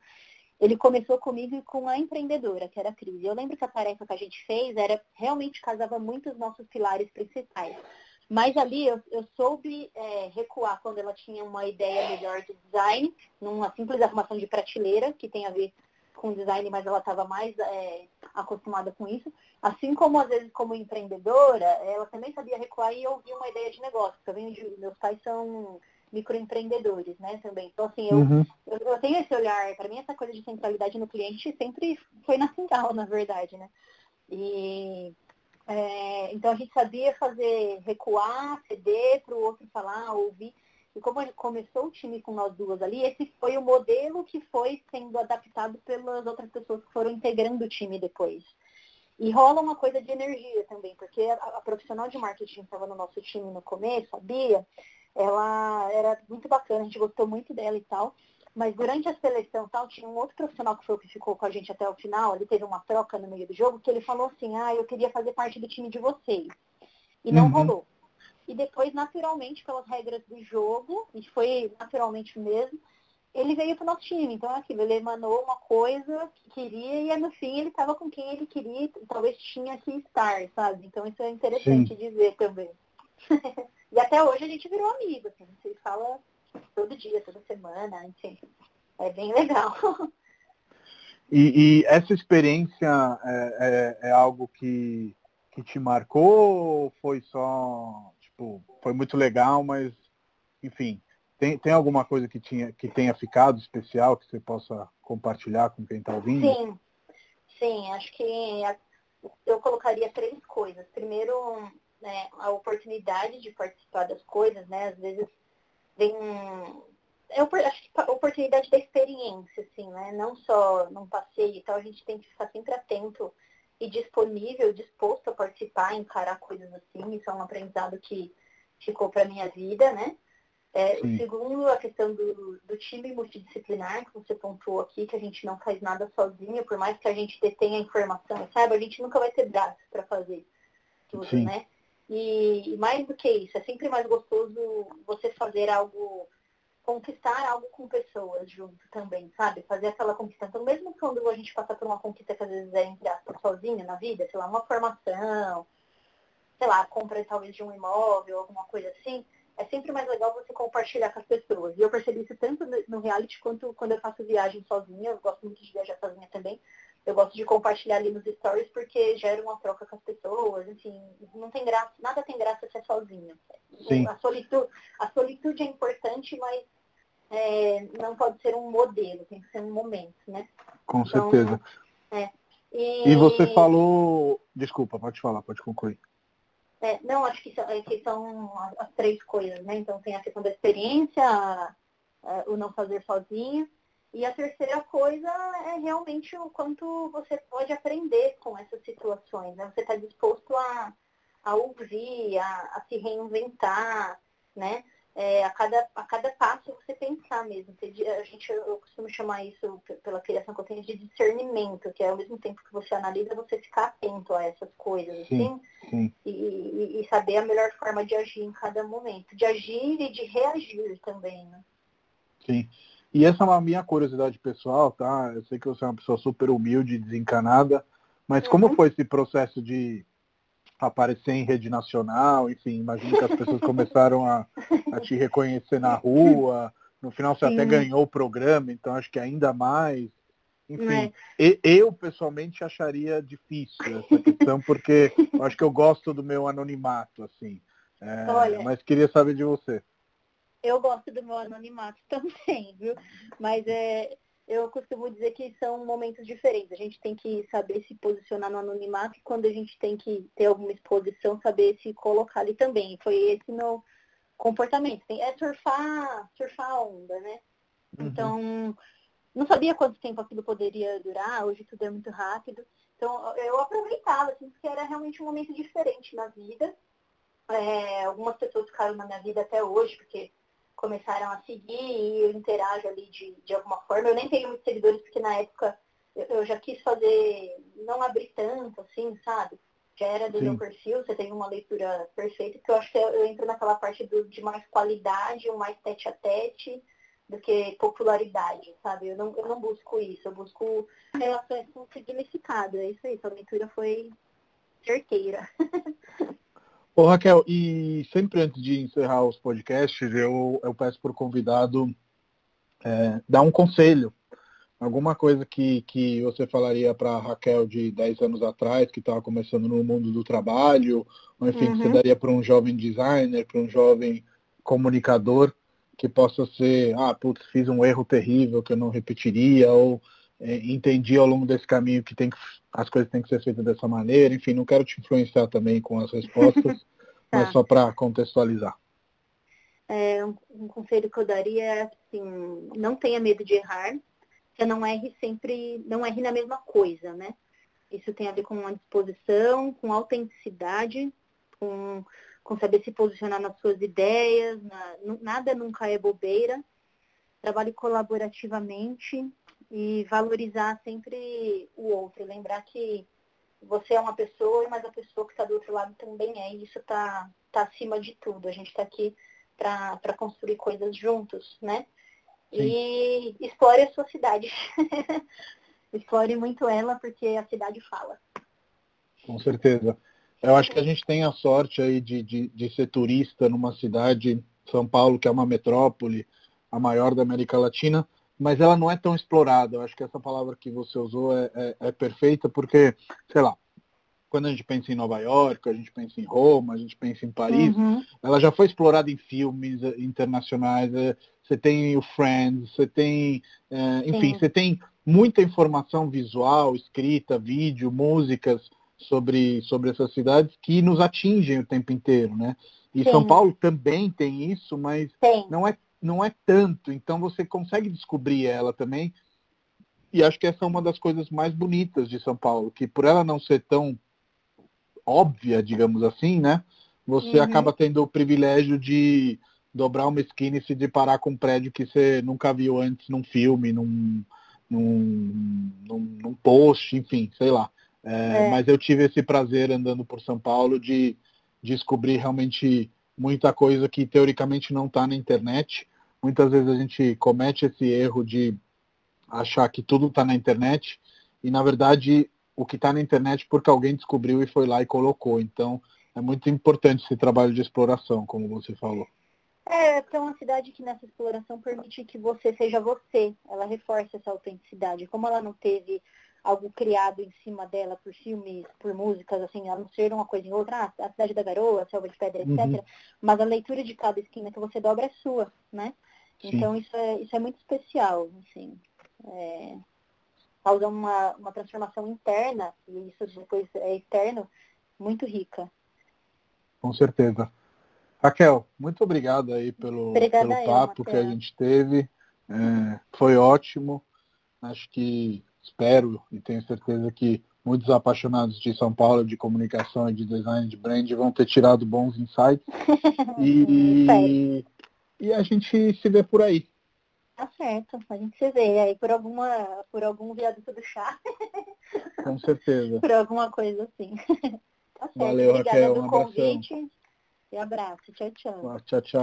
Ele começou comigo e com a empreendedora, que era a Cris. Eu lembro que a tarefa que a gente fez era realmente casava muito os nossos pilares principais. Mas ali eu, eu soube é, recuar quando ela tinha uma ideia melhor de design, numa simples arrumação de prateleira, que tem a ver com design, mas ela estava mais é, acostumada com isso. Assim como, às vezes, como empreendedora, ela também sabia recuar e ouvir uma ideia de negócio. Eu venho de, meus pais são microempreendedores, né, também. Então, assim, eu, uhum. eu, eu, tenho esse olhar, para mim, essa coisa de centralidade no cliente sempre foi natural, na verdade, né. E, é, então, a gente sabia fazer recuar, ceder para o outro falar, ouvir. E como começou o time com nós duas ali, esse foi o modelo que foi sendo adaptado pelas outras pessoas que foram integrando o time depois. E rola uma coisa de energia também, porque a, a profissional de marketing que estava no nosso time no começo, a Bia, ela era muito bacana, a gente gostou muito dela e tal. Mas durante a seleção tal, tinha um outro profissional que foi que ficou com a gente até o final, ele teve uma troca no meio do jogo, que ele falou assim, ah, eu queria fazer parte do time de vocês. E não uhum. rolou. E depois, naturalmente, pelas regras do jogo, e foi naturalmente mesmo, ele veio para o nosso time. Então, aquilo, ele emanou uma coisa que queria e no fim ele estava com quem ele queria, talvez tinha que estar, sabe? Então, isso é interessante Sim. dizer também. e até hoje a gente virou amigo, assim, a gente fala todo dia, toda semana, enfim. É bem legal. E, e essa experiência é, é, é algo que, que te marcou ou foi só tipo, foi muito legal, mas, enfim, tem, tem alguma coisa que, tinha, que tenha ficado especial que você possa compartilhar com quem está ouvindo? Sim, sim, acho que eu colocaria três coisas. Primeiro, né, a oportunidade de participar das coisas, né? Às vezes vem que a oportunidade da experiência, assim, né? Não só num passeio e tal, a gente tem que ficar sempre atento e disponível, disposto a participar, encarar coisas assim. Isso é um aprendizado que ficou para minha vida, né? É, o segundo, a questão do, do, time multidisciplinar, que você pontuou aqui, que a gente não faz nada sozinho, por mais que a gente detenha a informação, sabe? A gente nunca vai ter braço para fazer tudo, Sim. né? E, e mais do que isso, é sempre mais gostoso você fazer algo conquistar algo com pessoas junto também, sabe? Fazer aquela conquista. Então, mesmo quando a gente passa por uma conquista que às vezes é, entre aspas, sozinha na vida, sei lá, uma formação, sei lá, compra talvez de um imóvel, alguma coisa assim, é sempre mais legal você compartilhar com as pessoas. E eu percebi isso tanto no reality quanto quando eu faço viagem sozinha. Eu gosto muito de viajar sozinha também. Eu gosto de compartilhar ali nos stories porque gera uma troca com as pessoas. Enfim, não tem graça, nada tem graça se é sozinho. Sim. A solitude, a solitude é importante, mas é, não pode ser um modelo, tem que ser um momento, né? Com então, certeza. É. E... e... você falou. Desculpa, pode falar, pode concluir. É, não, acho que são, é, que são as três coisas, né? Então tem a questão da experiência, o não fazer sozinho. E a terceira coisa é realmente o quanto você pode aprender com essas situações. Né? Você está disposto a, a ouvir, a, a se reinventar, né? É, a, cada, a cada passo você pensar mesmo. A gente, eu costumo chamar isso, pela criação que eu tenho, de discernimento, que é ao mesmo tempo que você analisa, você ficar atento a essas coisas, sim, assim, sim. E, e, saber a melhor forma de agir em cada momento, de agir e de reagir também, né? Sim. E essa é uma minha curiosidade pessoal, tá? Eu sei que você é uma pessoa super humilde, desencanada, mas como uhum. foi esse processo de aparecer em rede nacional, enfim, imagino que as pessoas começaram a, a, te reconhecer na rua, no final você Sim. até ganhou o programa, então acho que ainda mais. Enfim, é. eu pessoalmente acharia difícil essa questão, porque eu acho que eu gosto do meu anonimato, assim. É, Olha, mas queria saber de você. Eu gosto do meu anonimato também, viu? Mas é, eu costumo dizer que são momentos diferentes. A gente tem que saber se posicionar no anonimato e quando a gente tem que ter alguma exposição, saber se colocar ali também. Foi esse meu comportamento. É surfar, surfar a onda, né? Uhum. Então, não sabia quanto tempo aquilo poderia durar, hoje tudo é muito rápido. Então, eu aproveitava, assim, porque era realmente um momento diferente na vida. É, algumas pessoas ficaram na minha vida até hoje, porque começaram a seguir e eu interajo ali de, de alguma forma. Eu nem tenho muitos seguidores porque na época eu, eu já quis fazer, não abrir tanto, assim, sabe? Já era do Sim. meu perfil, você tem uma leitura perfeita, que eu acho que eu, eu entro naquela parte do, de mais qualidade, um mais tete a tete, do que popularidade, sabe? Eu não, eu não busco isso, eu busco relações com significado. É isso aí, sua leitura foi certeira. Ô Raquel, e sempre antes de encerrar os podcasts, eu, eu peço para o convidado é, dar um conselho, alguma coisa que, que você falaria para a Raquel de 10 anos atrás, que estava começando no mundo do trabalho, ou enfim, uhum. que você uhum. daria para um jovem designer, para um jovem comunicador, que possa ser, ah, putz, fiz um erro terrível que eu não repetiria, ou entendi ao longo desse caminho que, tem que as coisas têm que ser feitas dessa maneira. Enfim, não quero te influenciar também com as respostas, tá. mas só para contextualizar. É, um, conselho que eu daria é assim, não tenha medo de errar, você não erre sempre, não erre na mesma coisa, né? Isso tem a ver com a disposição, com autenticidade, com, com saber se posicionar nas suas ideias, na, nada nunca é bobeira. Trabalhe colaborativamente, e valorizar sempre o outro. Lembrar que você é uma pessoa, mas a pessoa que está do outro lado também é. E isso está tá acima de tudo. A gente está aqui para construir coisas juntos, né? Sim. E explore a sua cidade. explore muito ela, porque a cidade fala. Com certeza. Eu acho que a gente tem a sorte aí de, de, de ser turista numa cidade, São Paulo, que é uma metrópole, a maior da América Latina, mas ela não é tão explorada. Eu acho que essa palavra que você usou é, é, é, perfeita porque, sei lá, quando a gente pensa em Nova York, a gente pensa em Roma, a gente pensa em Paris, uhum. ela já foi explorada em filmes eh, internacionais. Eh, você tem o Friends, você tem, é, enfim, Sim. você tem muita informação visual, escrita, vídeo, músicas sobre, sobre essas cidades que nos atingem o tempo inteiro, né? E Sim. São Paulo também tem isso, mas Tem. não é, não é tanto. Então você consegue descobrir ela também. E acho que essa é uma das coisas mais bonitas de São Paulo, que por ela não ser tão óbvia, digamos assim, né? Você Uhum. acaba tendo o privilégio de dobrar uma esquina e se deparar com um prédio que você nunca viu antes num filme, num, num, num, num post, enfim, sei lá. É, É. Mas eu tive esse prazer andando por São Paulo de descobrir realmente muita coisa que teoricamente não está na internet. Muitas vezes a gente comete esse erro de achar que tudo está na internet e na verdade o que está na internet porque alguém descobriu e foi lá e colocou. Então é muito importante esse trabalho de exploração, como você falou. É, porque é uma cidade que nessa exploração permite que você seja você. Ela reforça essa autenticidade. Como ela não teve algo criado em cima dela por filmes, por músicas, assim, a não ser uma coisa em outra, ah, a Cidade da Garoa, a Selva de Pedra, etc. Uhum. Mas a leitura de cada esquina que você dobra é sua, né? Sim. Então isso é, isso é muito especial, assim. É, causa uma, uma transformação interna, e isso depois é externo, muito rica. Com certeza. Raquel, muito obrigado aí pelo, Obrigada pelo eu, papo que a gente teve. É, foi ótimo. Acho que espero e tenho certeza que muitos apaixonados de São Paulo, de comunicação e de design de brand vão ter tirado bons insights. E, e a gente se vê por aí. Tá certo, a gente se vê aí por alguma, por algum viaduto do chá, Com certeza. por alguma coisa assim. Tá certo, Valeu, obrigada Raquel, um abração. convite e abraço. Tchau, tchau. Tchau, tchau.